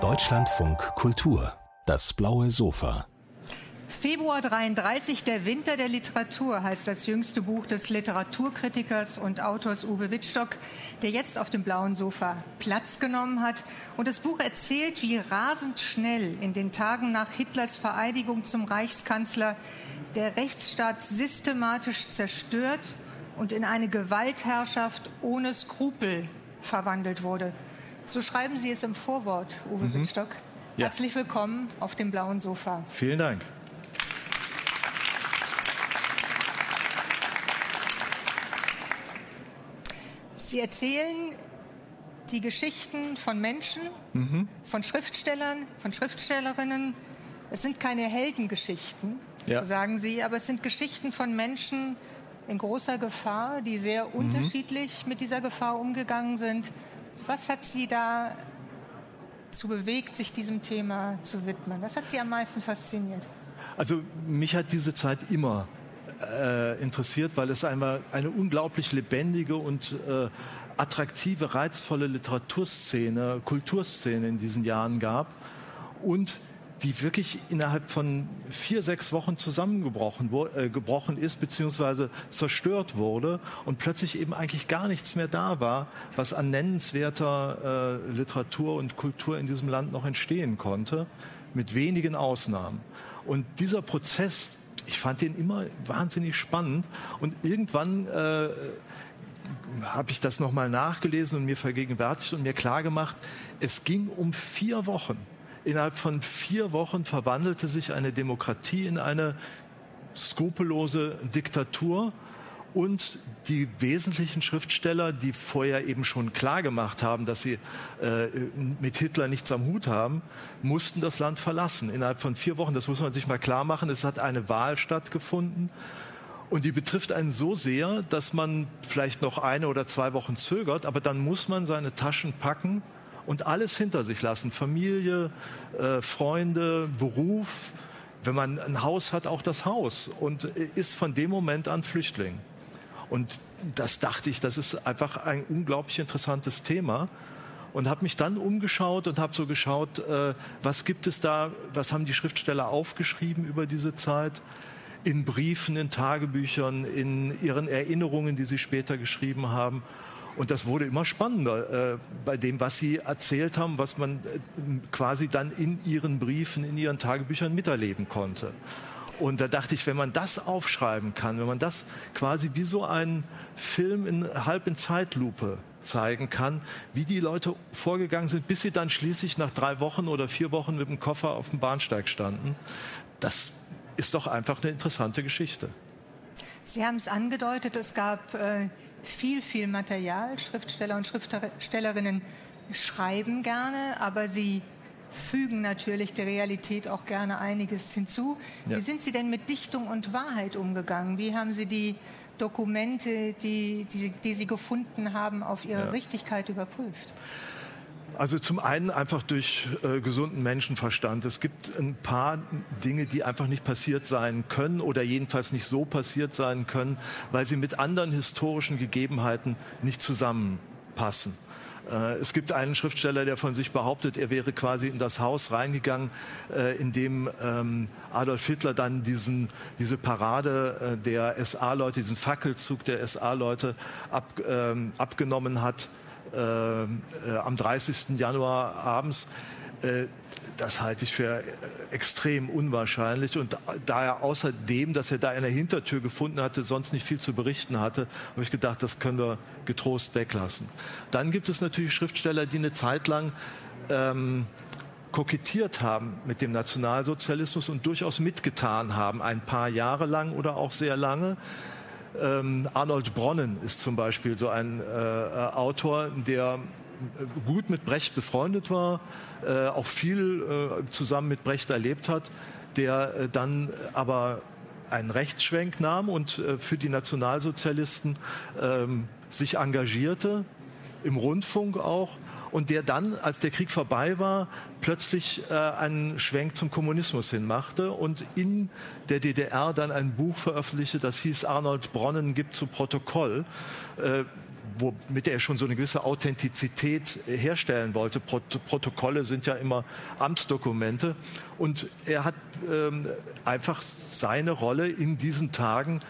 Deutschlandfunk Kultur, das blaue Sofa. Februar 33, der Winter der Literatur heißt das jüngste Buch des Literaturkritikers und Autors Uwe Wittstock, der jetzt auf dem blauen Sofa Platz genommen hat. Und das Buch erzählt, wie rasend schnell in den Tagen nach Hitlers Vereidigung zum Reichskanzler der Rechtsstaat systematisch zerstört und in eine Gewaltherrschaft ohne Skrupel verwandelt wurde. So schreiben Sie es im Vorwort, Uwe mhm. Wittstock. Ja. Herzlich willkommen auf dem blauen Sofa. Vielen Dank. Sie erzählen die Geschichten von Menschen, mhm. von Schriftstellern, von Schriftstellerinnen. Es sind keine Heldengeschichten, ja. so sagen Sie, aber es sind Geschichten von Menschen in großer Gefahr, die sehr mhm. unterschiedlich mit dieser Gefahr umgegangen sind. Was hat Sie da zu bewegt, sich diesem Thema zu widmen? Was hat Sie am meisten fasziniert? Also mich hat diese Zeit immer äh, interessiert, weil es einmal eine unglaublich lebendige und äh, attraktive, reizvolle Literaturszene, Kulturszene in diesen Jahren gab und die wirklich innerhalb von vier, sechs Wochen zusammengebrochen äh, gebrochen ist, beziehungsweise zerstört wurde und plötzlich eben eigentlich gar nichts mehr da war, was an nennenswerter äh, Literatur und Kultur in diesem Land noch entstehen konnte, mit wenigen Ausnahmen. Und dieser Prozess ich fand den immer wahnsinnig spannend und irgendwann äh, habe ich das nochmal nachgelesen und mir vergegenwärtigt und mir klargemacht, es ging um vier Wochen. Innerhalb von vier Wochen verwandelte sich eine Demokratie in eine skrupellose Diktatur und die wesentlichen Schriftsteller, die vorher eben schon klar gemacht haben, dass sie äh, mit Hitler nichts am Hut haben, mussten das Land verlassen. Innerhalb von vier Wochen, das muss man sich mal klar machen, es hat eine Wahl stattgefunden. Und die betrifft einen so sehr, dass man vielleicht noch eine oder zwei Wochen zögert, aber dann muss man seine Taschen packen und alles hinter sich lassen. Familie, äh, Freunde, Beruf, wenn man ein Haus hat, auch das Haus und ist von dem Moment an Flüchtling. Und das dachte ich, das ist einfach ein unglaublich interessantes Thema und habe mich dann umgeschaut und habe so geschaut, äh, was gibt es da, was haben die Schriftsteller aufgeschrieben über diese Zeit in Briefen, in Tagebüchern, in ihren Erinnerungen, die sie später geschrieben haben. Und das wurde immer spannender äh, bei dem, was sie erzählt haben, was man äh, quasi dann in ihren Briefen, in ihren Tagebüchern miterleben konnte. Und da dachte ich, wenn man das aufschreiben kann, wenn man das quasi wie so einen Film in, halb in Zeitlupe zeigen kann, wie die Leute vorgegangen sind, bis sie dann schließlich nach drei Wochen oder vier Wochen mit dem Koffer auf dem Bahnsteig standen, das ist doch einfach eine interessante Geschichte. Sie haben es angedeutet, es gab äh, viel, viel Material. Schriftsteller und Schriftstellerinnen schreiben gerne, aber sie fügen natürlich der Realität auch gerne einiges hinzu. Ja. Wie sind Sie denn mit Dichtung und Wahrheit umgegangen? Wie haben Sie die Dokumente, die, die, die Sie gefunden haben, auf ihre ja. Richtigkeit überprüft? Also zum einen einfach durch äh, gesunden Menschenverstand. Es gibt ein paar Dinge, die einfach nicht passiert sein können oder jedenfalls nicht so passiert sein können, weil sie mit anderen historischen Gegebenheiten nicht zusammenpassen. Äh, es gibt einen Schriftsteller, der von sich behauptet, er wäre quasi in das Haus reingegangen, äh, in dem ähm, Adolf Hitler dann diesen, diese Parade äh, der SA-Leute, diesen Fackelzug der SA-Leute ab, ähm, abgenommen hat am 30. Januar abends das halte ich für extrem unwahrscheinlich. Und da er außerdem, dass er da eine Hintertür gefunden hatte, sonst nicht viel zu berichten hatte, habe ich gedacht, das können wir getrost weglassen. Dann gibt es natürlich Schriftsteller, die eine Zeit lang ähm, kokettiert haben mit dem Nationalsozialismus und durchaus mitgetan haben, ein paar Jahre lang oder auch sehr lange. Ähm, Arnold Bronnen ist zum Beispiel so ein äh, Autor, der gut mit Brecht befreundet war, äh, auch viel äh, zusammen mit Brecht erlebt hat, der äh, dann aber einen Rechtsschwenk nahm und äh, für die Nationalsozialisten ähm, sich engagierte, im Rundfunk auch, und der dann, als der Krieg vorbei war, plötzlich äh, einen Schwenk zum Kommunismus hinmachte und in der DDR dann ein Buch veröffentlichte, das hieß Arnold Bronnen gibt zu Protokoll. Äh, womit er schon so eine gewisse Authentizität herstellen wollte. Prot Protokolle sind ja immer Amtsdokumente. Und er hat ähm, einfach seine Rolle in diesen Tagen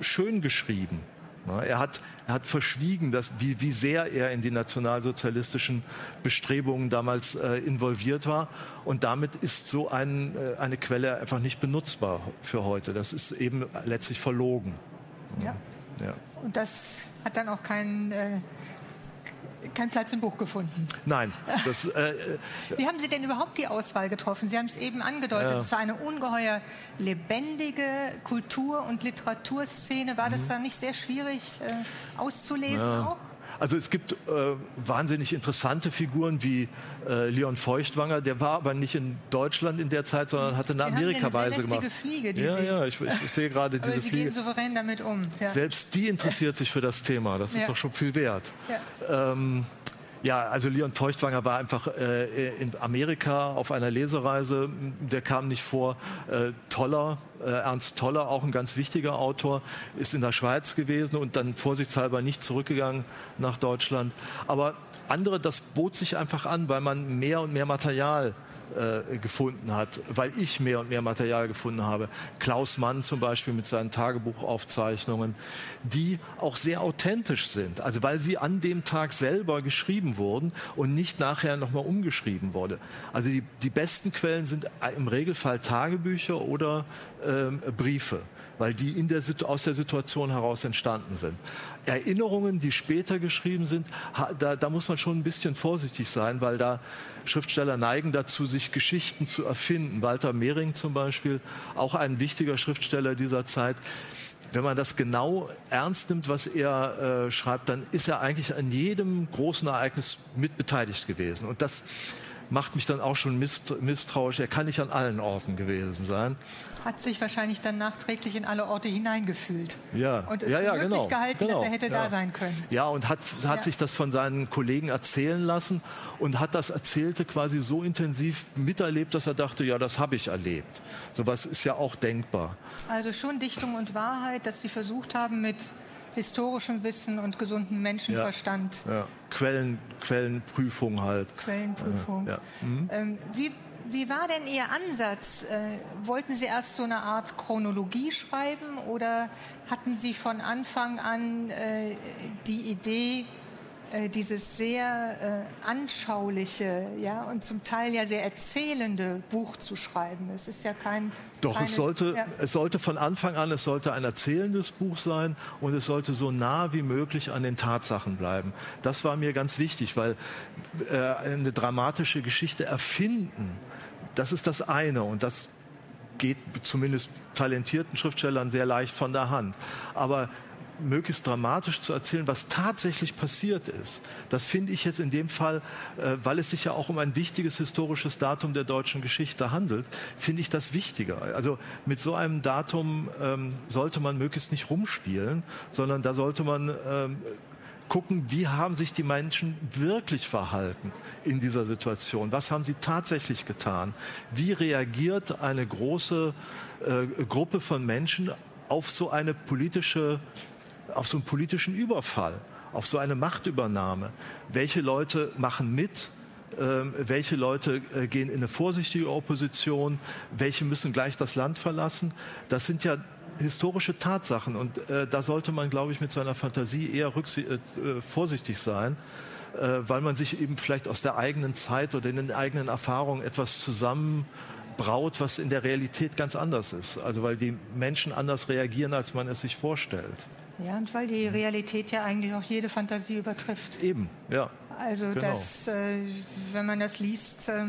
schön geschrieben. Er hat, er hat verschwiegen, dass, wie, wie sehr er in die nationalsozialistischen Bestrebungen damals äh, involviert war. Und damit ist so ein, äh, eine Quelle einfach nicht benutzbar für heute. Das ist eben letztlich verlogen. Ja. ja. Und das hat dann auch keinen äh, keinen Platz im Buch gefunden. Nein. Das, äh, Wie haben Sie denn überhaupt die Auswahl getroffen? Sie haben es eben angedeutet, ja. es war eine ungeheuer lebendige Kultur- und Literaturszene. War das mhm. da nicht sehr schwierig äh, auszulesen ja. auch? Also es gibt äh, wahnsinnig interessante Figuren wie äh, Leon Feuchtwanger, der war aber nicht in Deutschland in der Zeit, sondern hatte eine Amerikaweise gemacht. Fliege, die ja, ja, ich, ich, sehe gerade diese Sie Fliege. gehen souverän damit um. Ja. Selbst die interessiert sich für das Thema. Das ist ja. doch schon viel wert. Ja. Ähm, ja, also Leon Feuchtwanger war einfach äh, in Amerika auf einer Lesereise. Der kam nicht vor. Äh, Toller, äh, Ernst Toller, auch ein ganz wichtiger Autor, ist in der Schweiz gewesen und dann vorsichtshalber nicht zurückgegangen nach Deutschland. Aber andere, das bot sich einfach an, weil man mehr und mehr Material äh, gefunden hat, weil ich mehr und mehr Material gefunden habe. Klaus Mann zum Beispiel mit seinen Tagebuchaufzeichnungen, die auch sehr authentisch sind. Also weil sie an dem Tag selber geschrieben wurden und nicht nachher nochmal umgeschrieben wurde. Also die, die besten Quellen sind im Regelfall Tagebücher oder ähm, Briefe weil die in der, aus der Situation heraus entstanden sind. Erinnerungen, die später geschrieben sind, da, da muss man schon ein bisschen vorsichtig sein, weil da Schriftsteller neigen dazu, sich Geschichten zu erfinden. Walter Mehring zum Beispiel, auch ein wichtiger Schriftsteller dieser Zeit. Wenn man das genau ernst nimmt, was er äh, schreibt, dann ist er eigentlich an jedem großen Ereignis mitbeteiligt gewesen. Und das macht mich dann auch schon misstrauisch. Er kann nicht an allen Orten gewesen sein. Hat sich wahrscheinlich dann nachträglich in alle Orte hineingefühlt. Ja, und es ja, ja, möglich genau. gehalten, genau. dass er hätte ja. da sein können. Ja, und hat, hat ja. sich das von seinen Kollegen erzählen lassen und hat das Erzählte quasi so intensiv miterlebt, dass er dachte, ja, das habe ich erlebt. Sowas ist ja auch denkbar. Also schon Dichtung und Wahrheit, dass Sie versucht haben, mit historischem Wissen und gesundem Menschenverstand. Ja. Quellen, Quellenprüfung halt. Quellenprüfung. Ja. Mhm. Ähm, wie, wie war denn Ihr Ansatz? Äh, wollten Sie erst so eine Art Chronologie schreiben oder hatten Sie von Anfang an äh, die Idee, äh, dieses sehr äh, anschauliche ja, und zum Teil ja sehr erzählende Buch zu schreiben. Es ist ja kein. Doch, keine, es, sollte, ja. es sollte von Anfang an, es sollte ein erzählendes Buch sein und es sollte so nah wie möglich an den Tatsachen bleiben. Das war mir ganz wichtig, weil äh, eine dramatische Geschichte erfinden, das ist das eine und das geht zumindest talentierten Schriftstellern sehr leicht von der Hand. Aber möglichst dramatisch zu erzählen, was tatsächlich passiert ist. Das finde ich jetzt in dem Fall, äh, weil es sich ja auch um ein wichtiges historisches Datum der deutschen Geschichte handelt, finde ich das wichtiger. Also mit so einem Datum ähm, sollte man möglichst nicht rumspielen, sondern da sollte man ähm, gucken, wie haben sich die Menschen wirklich verhalten in dieser Situation? Was haben sie tatsächlich getan? Wie reagiert eine große äh, Gruppe von Menschen auf so eine politische auf so einen politischen Überfall, auf so eine Machtübernahme. Welche Leute machen mit? Ähm, welche Leute äh, gehen in eine vorsichtige Opposition? Welche müssen gleich das Land verlassen? Das sind ja historische Tatsachen und äh, da sollte man, glaube ich, mit seiner Fantasie eher äh, vorsichtig sein, äh, weil man sich eben vielleicht aus der eigenen Zeit oder in den eigenen Erfahrungen etwas zusammenbraut, was in der Realität ganz anders ist. Also weil die Menschen anders reagieren, als man es sich vorstellt. Ja, und weil die Realität ja eigentlich auch jede Fantasie übertrifft. Eben, ja. Also, genau. das, äh, wenn man das liest, äh,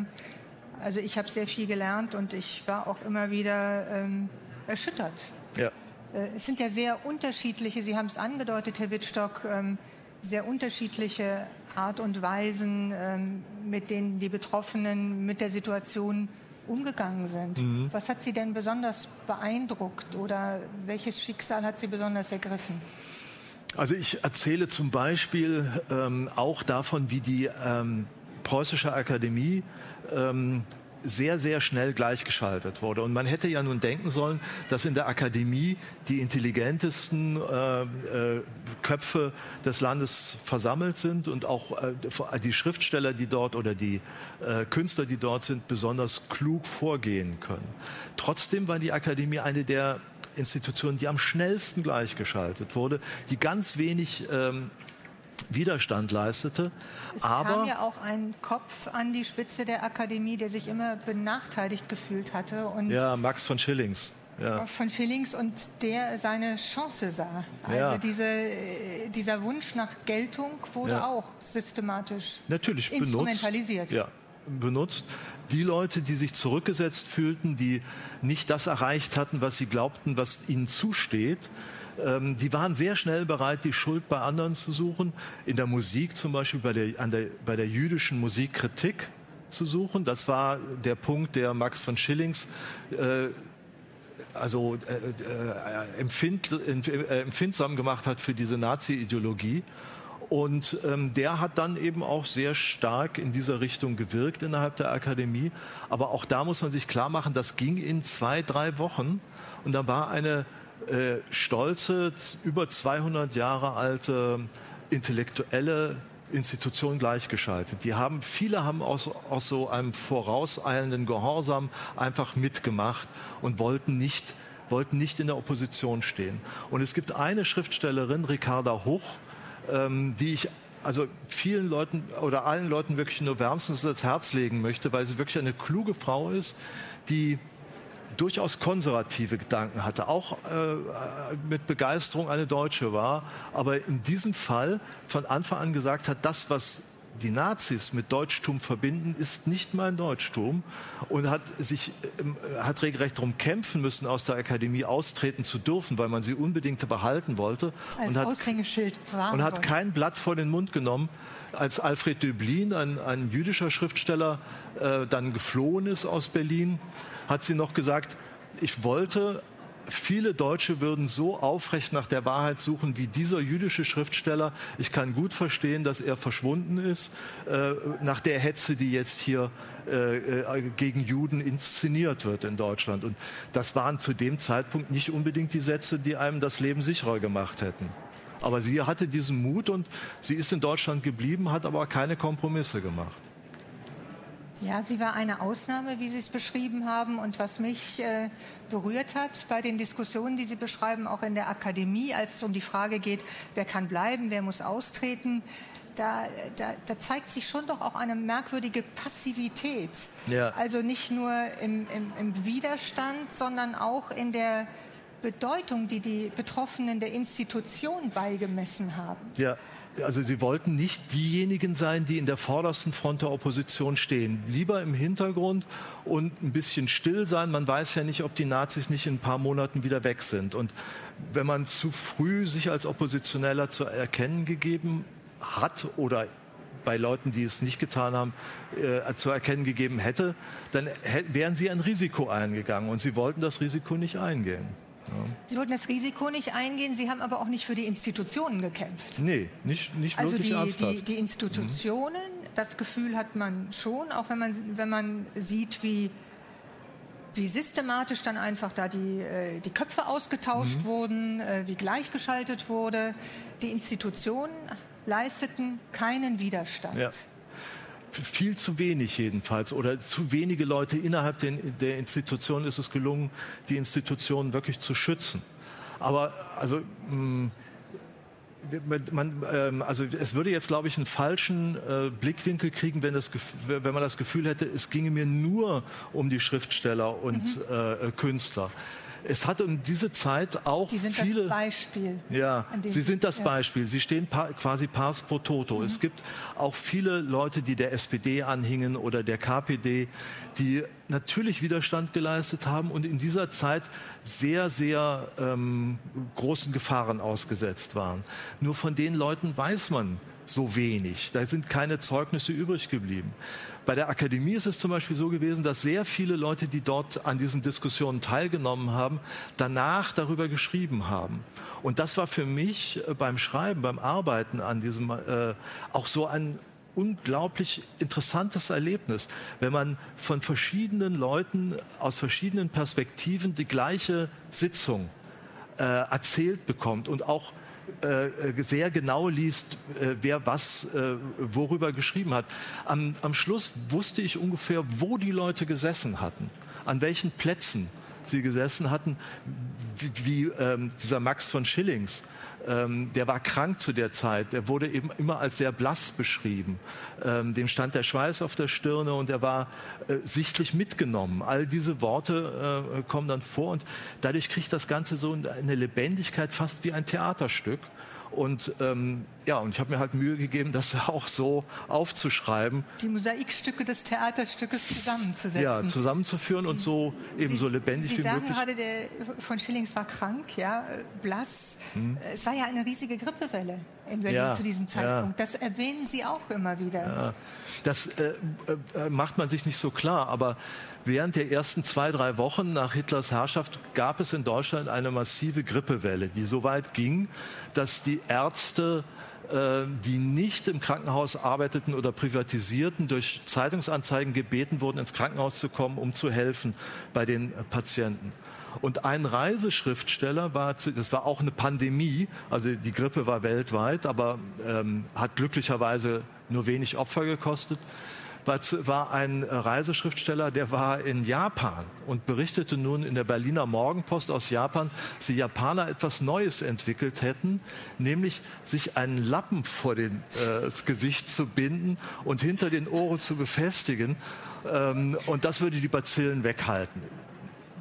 also ich habe sehr viel gelernt und ich war auch immer wieder ähm, erschüttert. Ja. Äh, es sind ja sehr unterschiedliche, Sie haben es angedeutet, Herr Wittstock, ähm, sehr unterschiedliche Art und Weisen, ähm, mit denen die Betroffenen mit der Situation umgegangen sind. Mhm. Was hat Sie denn besonders beeindruckt oder welches Schicksal hat Sie besonders ergriffen? Also ich erzähle zum Beispiel ähm, auch davon, wie die ähm, Preußische Akademie ähm, sehr, sehr schnell gleichgeschaltet wurde. Und man hätte ja nun denken sollen, dass in der Akademie die intelligentesten äh, äh, Köpfe des Landes versammelt sind und auch äh, die Schriftsteller, die dort oder die äh, Künstler, die dort sind, besonders klug vorgehen können. Trotzdem war die Akademie eine der Institutionen, die am schnellsten gleichgeschaltet wurde, die ganz wenig ähm, Widerstand leistete. Es aber kam ja auch ein Kopf an die Spitze der Akademie, der sich immer benachteiligt gefühlt hatte. Und ja, Max von Schillings. Ja. Von Schillings und der seine Chance sah. Also Ja. diese, dieser Wunsch nach Geltung wurde Ja. auch systematisch natürlich instrumentalisiert. benutzt. Ja, benutzt. Die Leute, die sich zurückgesetzt fühlten, die nicht das erreicht hatten, was sie glaubten, was ihnen zusteht, ähm, die waren sehr schnell bereit, die Schuld bei anderen zu suchen. In der Musik zum Beispiel, bei der, an der, bei der jüdischen Musikkritik zu suchen. Das war der Punkt, der Max von Schillings äh, also äh, äh, empfind, äh, empfindsam gemacht hat für diese Nazi-Ideologie. Und ähm, der hat dann eben auch sehr stark in dieser Richtung gewirkt innerhalb der Akademie. Aber auch da muss man sich klar machen, das ging in zwei, drei Wochen. Und da war eine äh, stolze, über 200 Jahre alte intellektuelle Institution gleichgeschaltet. Die haben, viele haben aus, aus so einem vorauseilenden Gehorsam einfach mitgemacht und wollten nicht, wollten nicht in der Opposition stehen. Und es gibt eine Schriftstellerin, Ricarda Hoch, ähm, die ich also vielen Leuten oder allen Leuten wirklich nur wärmstens ans Herz legen möchte, weil sie wirklich eine kluge Frau ist, die durchaus konservative Gedanken hatte, auch äh, mit Begeisterung eine Deutsche war, aber in diesem Fall von Anfang an gesagt hat, das, was die Nazis mit Deutschtum verbinden, ist nicht mein Deutschtum und hat sich ähm, hat regelrecht darum kämpfen müssen, aus der Akademie austreten zu dürfen, weil man sie unbedingt behalten wollte Als und hat Aushängeschild und hat kein Blatt vor den Mund genommen. Als Alfred Döblin, ein, ein jüdischer Schriftsteller, äh, dann geflohen ist aus Berlin, hat sie noch gesagt, ich wollte, viele Deutsche würden so aufrecht nach der Wahrheit suchen wie dieser jüdische Schriftsteller. Ich kann gut verstehen, dass er verschwunden ist äh, nach der Hetze, die jetzt hier äh, äh, gegen Juden inszeniert wird in Deutschland. Und das waren zu dem Zeitpunkt nicht unbedingt die Sätze, die einem das Leben sicherer gemacht hätten. Aber sie hatte diesen Mut und sie ist in Deutschland geblieben, hat aber keine Kompromisse gemacht. Ja, sie war eine Ausnahme, wie Sie es beschrieben haben. Und was mich äh, berührt hat bei den Diskussionen, die Sie beschreiben, auch in der Akademie, als es um die Frage geht, wer kann bleiben, wer muss austreten, da, da, da zeigt sich schon doch auch eine merkwürdige Passivität. Ja. Also nicht nur im, im, im Widerstand, sondern auch in der Bedeutung, die die Betroffenen der Institution beigemessen haben. Ja, also sie wollten nicht diejenigen sein, die in der vordersten Front der Opposition stehen. Lieber im Hintergrund und ein bisschen still sein. Man weiß ja nicht, ob die Nazis nicht in ein paar Monaten wieder weg sind. Und wenn man zu früh sich als Oppositioneller zu erkennen gegeben hat oder bei Leuten, die es nicht getan haben, äh, zu erkennen gegeben hätte, dann wären sie ein Risiko eingegangen. Und sie wollten das Risiko nicht eingehen. Sie wollten das Risiko nicht eingehen, Sie haben aber auch nicht für die Institutionen gekämpft. Nee, nicht, nicht Also wirklich die, ernsthaft. die, die Institutionen, das Gefühl hat man schon, auch wenn man, wenn man sieht, wie, wie systematisch dann einfach da die, äh, die Köpfe ausgetauscht Mhm. wurden, äh, wie gleichgeschaltet wurde. Die Institutionen leisteten keinen Widerstand. Ja. Viel zu wenig jedenfalls oder zu wenige Leute innerhalb der Institution ist es gelungen, die Institutionen wirklich zu schützen. Aber also mh, man, ähm, also es würde jetzt, glaube ich, einen falschen äh, Blickwinkel kriegen, wenn, das, wenn man das Gefühl hätte, es ginge mir nur um die Schriftsteller und äh, Künstler. Es hat um diese Zeit auch Die sind viele das Beispiel. ja, Sie sind das ja. Beispiel. Sie stehen pa quasi pars pro toto. Es gibt auch viele Leute, die der SPD anhingen oder der KPD, die natürlich Widerstand geleistet haben und in dieser Zeit sehr, sehr ähm, großen Gefahren ausgesetzt waren. Nur von den Leuten weiß man so wenig. Da sind keine Zeugnisse übrig geblieben. Bei der Akademie ist es zum Beispiel so gewesen, dass sehr viele Leute, die dort an diesen Diskussionen teilgenommen haben, danach darüber geschrieben haben. Und das war für mich äh, beim Schreiben, beim Arbeiten an diesem äh, auch so ein unglaublich interessantes Erlebnis, wenn man von verschiedenen Leuten aus verschiedenen Perspektiven die gleiche Sitzung äh, erzählt bekommt und auch äh, sehr genau liest, äh, wer was äh, worüber geschrieben hat. Am, am Schluss wusste ich ungefähr, wo die Leute gesessen hatten, an welchen Plätzen sie gesessen hatten, wie, wie ähm, dieser Max von Schillings ähm, der war krank zu der Zeit. Der wurde eben immer als sehr blass beschrieben. Ähm, dem stand der Schweiß auf der Stirne und er war äh, sichtlich mitgenommen. All diese Worte äh, kommen dann vor und dadurch kriegt das Ganze so eine Lebendigkeit, fast wie ein Theaterstück. Und ähm, ja, und ich habe mir halt Mühe gegeben, das auch so aufzuschreiben. Die Mosaikstücke des Theaterstückes zusammenzusetzen. Ja, zusammenzuführen Sie, und so eben Sie, so lebendig Sie wie sagen möglich. gerade, der von Schillings war krank, ja, blass. Hm. Es war ja eine riesige Grippewelle in Berlin ja, zu diesem Zeitpunkt. Ja. Das erwähnen Sie auch immer wieder. Ja. Das äh, äh, macht man sich nicht so klar, aber während der ersten zwei, drei Wochen nach Hitlers Herrschaft gab es in Deutschland eine massive Grippewelle, die so weit ging, dass die Ärzte äh, die nicht im Krankenhaus arbeiteten oder privatisierten, durch Zeitungsanzeigen gebeten wurden, ins Krankenhaus zu kommen, um zu helfen bei den Patienten. Und ein Reiseschriftsteller war, das war auch eine Pandemie, also die Grippe war weltweit, aber ähm, hat glücklicherweise nur wenig Opfer gekostet war ein Reiseschriftsteller, der war in Japan und berichtete nun in der Berliner Morgenpost aus Japan, dass die Japaner etwas Neues entwickelt hätten, nämlich sich einen Lappen vor den, äh, das Gesicht zu binden und hinter den Ohren zu befestigen. Ähm, und das würde die Bazillen weghalten.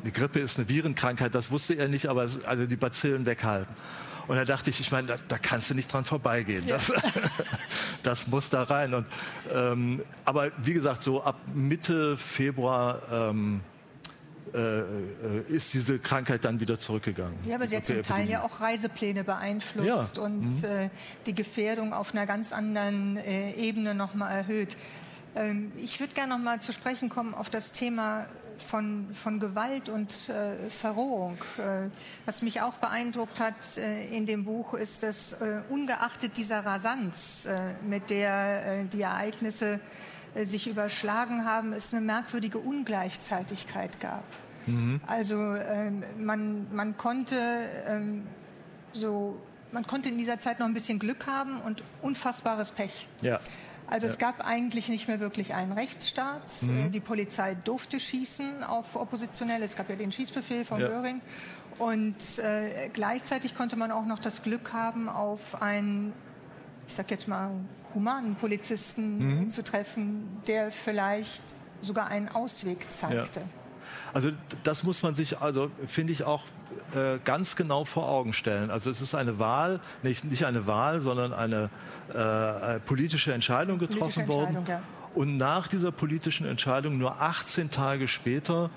Die Grippe ist eine Virenkrankheit, das wusste er nicht, aber also die Bazillen weghalten. Und da dachte ich, ich meine, da, da kannst du nicht dran vorbeigehen. Ja. Das, das, muss da rein. Und, ähm, aber wie gesagt, so ab Mitte Februar ähm, äh, äh ist diese Krankheit dann wieder zurückgegangen. Ja, aber sie hat zum Teil ja auch Reisepläne beeinflusst ja. und mhm. äh, die Gefährdung auf einer ganz anderen äh, Ebene nochmal erhöht. Ähm, ich würde gerne nochmal zu sprechen kommen auf das Thema von, von Gewalt und äh, Verrohung. Äh, was mich auch beeindruckt hat äh, in dem Buch ist, dass äh, ungeachtet dieser Rasanz, äh, mit der äh, die Ereignisse sich überschlagen haben, es eine merkwürdige Ungleichzeitigkeit gab. Mhm. Also ähm, man, man konnte ähm, so man konnte in dieser Zeit noch ein bisschen Glück haben und unfassbares Pech. Ja. Also ja. es gab eigentlich nicht mehr wirklich einen Rechtsstaat. Mhm. Äh, die Polizei durfte schießen auf Oppositionelle. Es gab ja den Schießbefehl von ja. Göring. Und äh, gleichzeitig konnte man auch noch das Glück haben, auf einen, ich sag jetzt mal, humanen Polizisten mhm. zu treffen, der vielleicht sogar einen Ausweg zeigte. Ja. Also das muss man sich, also finde ich auch äh, ganz genau vor Augen stellen. Also es ist eine Wahl, nicht, nicht eine Wahl, sondern eine äh, politische Entscheidung getroffen politische Entscheidung, worden. Ja. Und nach dieser politischen Entscheidung, nur 18 Tage später,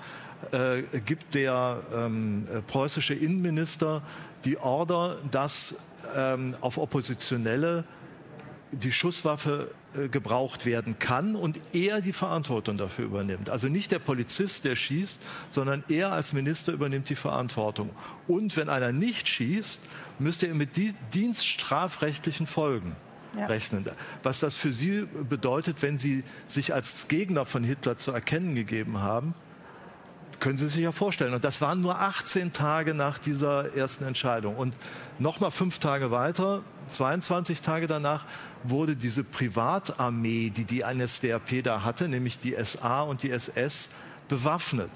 äh, gibt der ähm, preußische Innenminister die Order, dass ähm, auf Oppositionelle die Schusswaffe äh, gebraucht werden kann und er die Verantwortung dafür übernimmt. Also nicht der Polizist, der schießt, sondern er als Minister übernimmt die Verantwortung. Und wenn einer nicht schießt, müsste er mit dienststrafrechtlichen Folgen ja. rechnen. Was das für Sie bedeutet, wenn Sie sich als Gegner von Hitler zu erkennen gegeben haben, können Sie sich ja vorstellen. Und das waren nur 18 Tage nach dieser ersten Entscheidung. Und nochmal fünf Tage weiter, 22 Tage danach, wurde diese Privatarmee, die die NSDAP da hatte, nämlich die SA und die SS, bewaffnet.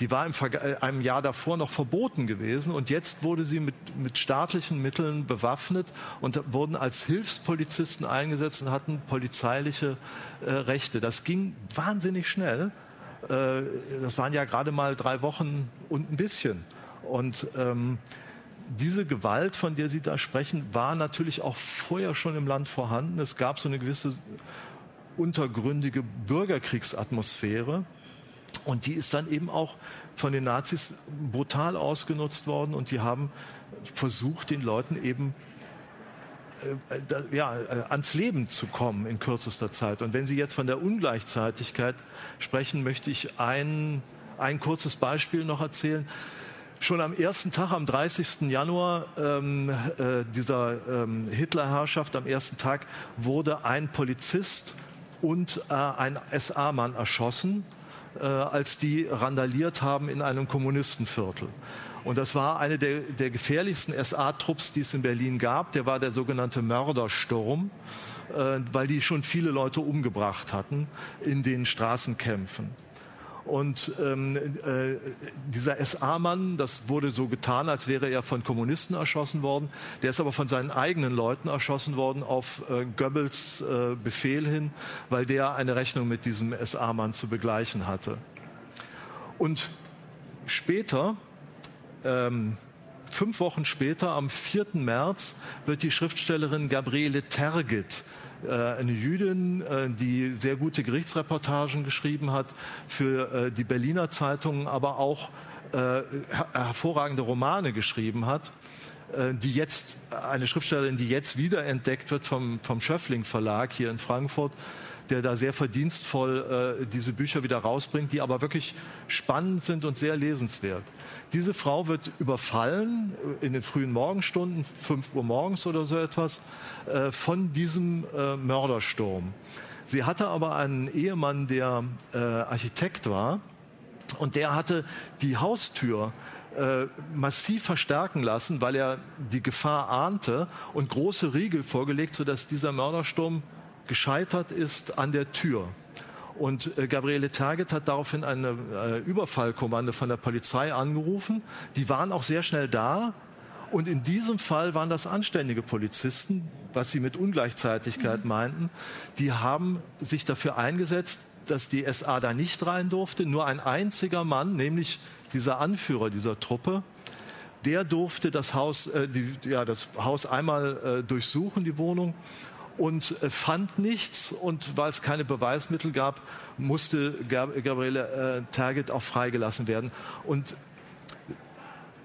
Die war im äh, einem Jahr davor noch verboten gewesen und jetzt wurde sie mit, mit staatlichen Mitteln bewaffnet und wurden als Hilfspolizisten eingesetzt und hatten polizeiliche äh, Rechte. Das ging wahnsinnig schnell. Äh, das waren ja gerade mal drei Wochen und ein bisschen. Und ähm, diese Gewalt, von der Sie da sprechen, war natürlich auch vorher schon im Land vorhanden. Es gab so eine gewisse untergründige Bürgerkriegsatmosphäre. Und die ist dann eben auch von den Nazis brutal ausgenutzt worden und die haben versucht, den Leuten eben ja, äh, ans Leben zu kommen in kürzester Zeit. Und wenn Sie jetzt von der Ungleichzeitigkeit sprechen, möchte ich ein, ein kurzes Beispiel noch erzählen. Schon am ersten Tag, am 30. Januar ähm, äh, dieser ähm, Hitlerherrschaft, am ersten Tag wurde ein Polizist und äh, ein SA-Mann erschossen, äh, als die randaliert haben in einem Kommunistenviertel. Und das war eine der, der gefährlichsten SA-Trupps, die es in Berlin gab. Der war der sogenannte Mördersturm, äh, weil die schon viele Leute umgebracht hatten in den Straßenkämpfen. Und ähm, äh, dieser SA-Mann, das wurde so getan, als wäre er von Kommunisten erschossen worden. Der ist aber von seinen eigenen Leuten erschossen worden auf äh, Goebbels äh, Befehl hin, weil der eine Rechnung mit diesem SA-Mann zu begleichen hatte. Und später, ähm, fünf Wochen später, am 4. März, wird die Schriftstellerin Gabriele Tergit äh, eine Jüdin, äh, die sehr gute Gerichtsreportagen geschrieben hat für äh, die Berliner Zeitungen, aber auch hervorragende Romane geschrieben hat die jetzt eine Schriftstellerin, die jetzt wiederentdeckt wird vom, vom Schöffling Verlag hier in Frankfurt, der da sehr verdienstvoll äh, diese Bücher wieder rausbringt, die aber wirklich spannend sind und sehr lesenswert. Diese Frau wird überfallen in den frühen Morgenstunden, 5 Uhr morgens oder so etwas, äh, von diesem äh, Mördersturm. Sie hatte aber einen Ehemann, der äh, Architekt war, und der hatte die Haustür äh, massiv verstärken lassen, weil er die Gefahr ahnte und große Riegel vorgelegt, sodass dieser Mördersturm gescheitert ist an der Tür. Und äh, Gabriele Terget hat daraufhin eine äh, Überfallkommande von der Polizei angerufen. Die waren auch sehr schnell da. Und in diesem Fall waren das anständige Polizisten, was sie mit Ungleichzeitigkeit mhm. meinten. Die haben sich dafür eingesetzt, dass die SA da nicht rein durfte. Nur ein einziger Mann, nämlich dieser Anführer dieser Truppe, der durfte das Haus, äh, die, ja, das Haus einmal äh, durchsuchen, die Wohnung und äh, fand nichts. Und weil es keine Beweismittel gab, musste Gabriele äh, Tergit auch freigelassen werden. Und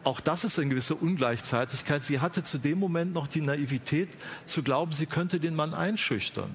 auch das ist eine gewisse Ungleichzeitigkeit. Sie hatte zu dem Moment noch die Naivität zu glauben, sie könnte den Mann einschüchtern.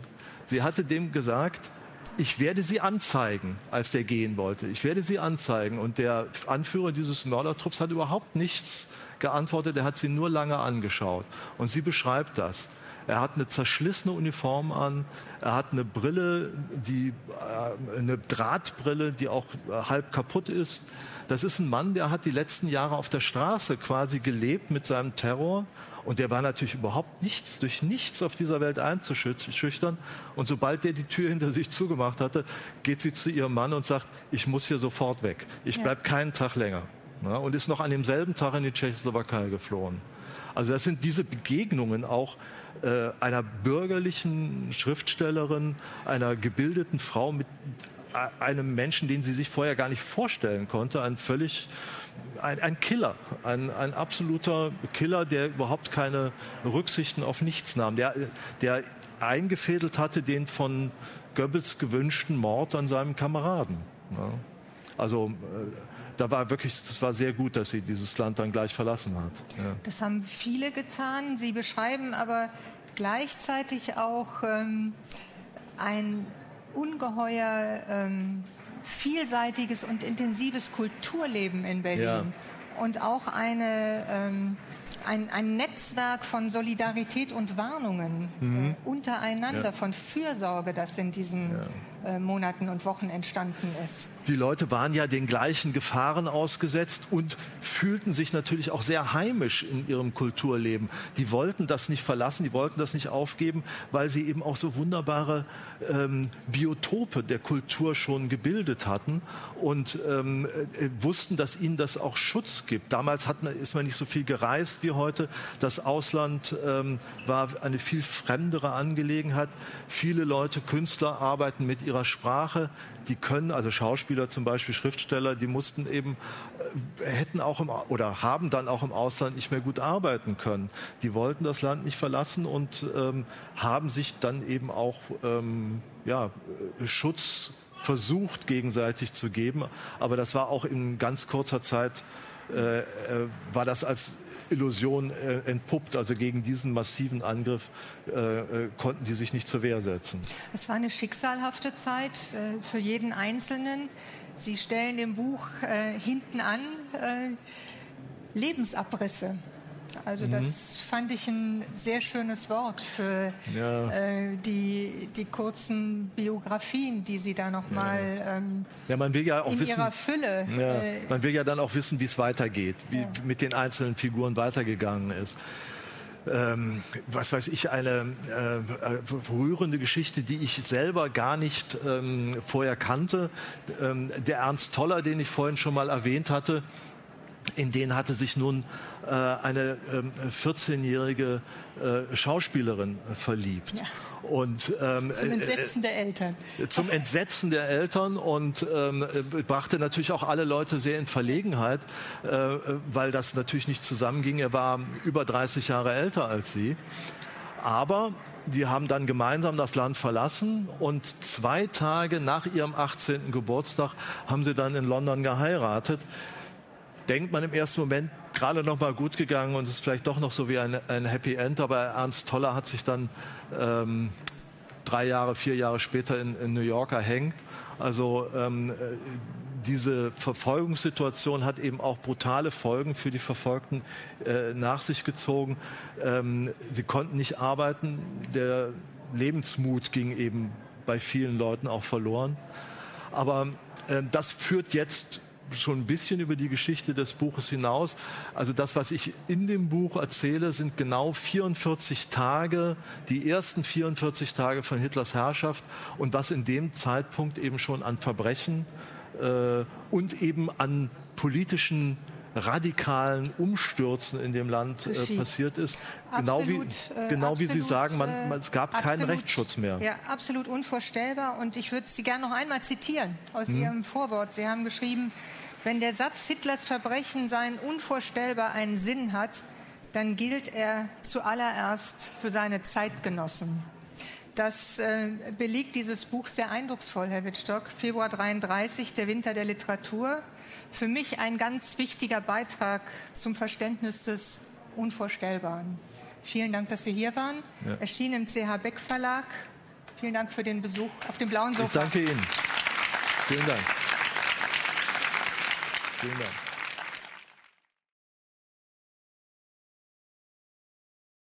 Sie hatte dem gesagt, ich werde sie anzeigen, als der gehen wollte. Ich werde sie anzeigen. Und der Anführer dieses Mördertrupps hat überhaupt nichts geantwortet. Er hat sie nur lange angeschaut. Und sie beschreibt das. Er hat eine zerschlissene Uniform an. Er hat eine Brille, die, äh, eine Drahtbrille, die auch äh, halb kaputt ist. Das ist ein Mann, der hat die letzten Jahre auf der Straße quasi gelebt mit seinem Terror. Und der war natürlich überhaupt nichts, durch nichts auf dieser Welt einzuschüchtern. Und sobald der die Tür hinter sich zugemacht hatte, geht sie zu ihrem Mann und sagt, ich muss hier sofort weg. Ich bleib keinen Tag länger. Ja, und ist noch an demselben Tag in die Tschechoslowakei geflohen. Also das sind diese Begegnungen auch, äh, einer bürgerlichen Schriftstellerin, einer gebildeten Frau mit einem Menschen, den sie sich vorher gar nicht vorstellen konnte, ein völlig ein, ein Killer, ein, ein, absoluter Killer, der überhaupt keine Rücksichten auf nichts nahm, der, der eingefädelt hatte den von Goebbels gewünschten Mord an seinem Kameraden. Ja. Also äh, da war wirklich, das war sehr gut, dass sie dieses Land dann gleich verlassen hat. Ja. Das haben viele getan. Sie beschreiben aber gleichzeitig auch ähm, ein ungeheuer ähm, vielseitiges und intensives Kulturleben in Berlin. Ja. Und auch eine, ähm, ein, ein, Netzwerk von Solidarität und Warnungen mhm. äh, untereinander, ja. von Fürsorge, das in diesen Monaten und Wochen entstanden ist. Die Leute waren ja den gleichen Gefahren ausgesetzt und fühlten sich natürlich auch sehr heimisch in ihrem Kulturleben. Die wollten das nicht verlassen, die wollten das nicht aufgeben, weil sie eben auch so wunderbare ähm, Biotope der Kultur schon gebildet hatten und ähm, äh, wussten, dass ihnen das auch Schutz gibt. Damals hat man, ist man nicht so viel gereist wie heute. Das Ausland ähm, war eine viel fremdere Angelegenheit. Viele Leute, Künstler arbeiten mit ihrer Sprache die können, also Schauspieler zum Beispiel, Schriftsteller, die mussten eben, äh, hätten auch im, oder haben dann auch im Ausland nicht mehr gut arbeiten können. Die wollten das Land nicht verlassen und ähm, haben sich dann eben auch ähm, ja, äh, Schutz versucht gegenseitig zu geben. Aber das war auch in ganz kurzer Zeit, äh, äh, war das als Illusion äh, entpuppt. Also gegen diesen massiven Angriff äh, äh, konnten die sich nicht zur Wehr setzen. Es war eine schicksalhafte Zeit äh, für jeden Einzelnen. Sie stellen im Buch äh, hinten an äh, Lebensabrisse. Also das mhm. fand ich ein sehr schönes Wort für ja. äh, die, die kurzen Biografien, die Sie da noch mal ja. Ähm, ja, man will ja auch in wissen, ihrer Fülle. Ja, äh, man will ja dann auch wissen, wie es weitergeht, wie mit den einzelnen Figuren weitergegangen ist. Ähm, was weiß ich, eine äh, rührende Geschichte, die ich selber gar nicht ähm, vorher kannte. Ähm, der Ernst Toller, den ich vorhin schon mal erwähnt hatte, in den hatte sich nun äh, eine äh, 14-jährige äh, Schauspielerin äh, verliebt. Ja. Und, ähm, zum Entsetzen der Eltern. Äh, zum Entsetzen der Eltern und ähm, brachte natürlich auch alle Leute sehr in Verlegenheit, äh, weil das natürlich nicht zusammenging. Er war über 30 Jahre älter als sie. Aber die haben dann gemeinsam das Land verlassen und zwei Tage nach ihrem 18. Geburtstag haben sie dann in London geheiratet denkt man im ersten Moment gerade noch mal gut gegangen und ist vielleicht doch noch so wie ein, ein Happy End. Aber Ernst Toller hat sich dann ähm, drei Jahre, vier Jahre später in, in New York erhängt. Also ähm, diese Verfolgungssituation hat eben auch brutale Folgen für die Verfolgten äh, nach sich gezogen. Ähm, sie konnten nicht arbeiten. Der Lebensmut ging eben bei vielen Leuten auch verloren. Aber äh, das führt jetzt schon ein bisschen über die Geschichte des Buches hinaus. Also das, was ich in dem Buch erzähle, sind genau 44 Tage, die ersten 44 Tage von Hitlers Herrschaft und was in dem Zeitpunkt eben schon an Verbrechen äh, und eben an politischen radikalen Umstürzen in dem Land äh, passiert ist. Genau absolut, genau wie, genau absolut, wie Sie sagen, man, äh, man, es gab absolut, keinen Rechtsschutz mehr. Ja, absolut unvorstellbar. Und ich würde Sie gerne noch einmal zitieren aus hm. Ihrem Vorwort. Sie haben geschrieben, wenn der Satz Hitlers Verbrechen seien unvorstellbar einen Sinn hat, dann gilt er zuallererst für seine Zeitgenossen. Das äh, belegt dieses Buch sehr eindrucksvoll, Herr Wittstock. Februar 33, der Winter der Literatur für mich ein ganz wichtiger Beitrag zum Verständnis des Unvorstellbaren. Vielen Dank, dass Sie hier waren. Ja. Erschien im CH Beck Verlag. Vielen Dank für den Besuch auf dem blauen Sofa. Ich danke Ihnen. Vielen Dank. Vielen Dank.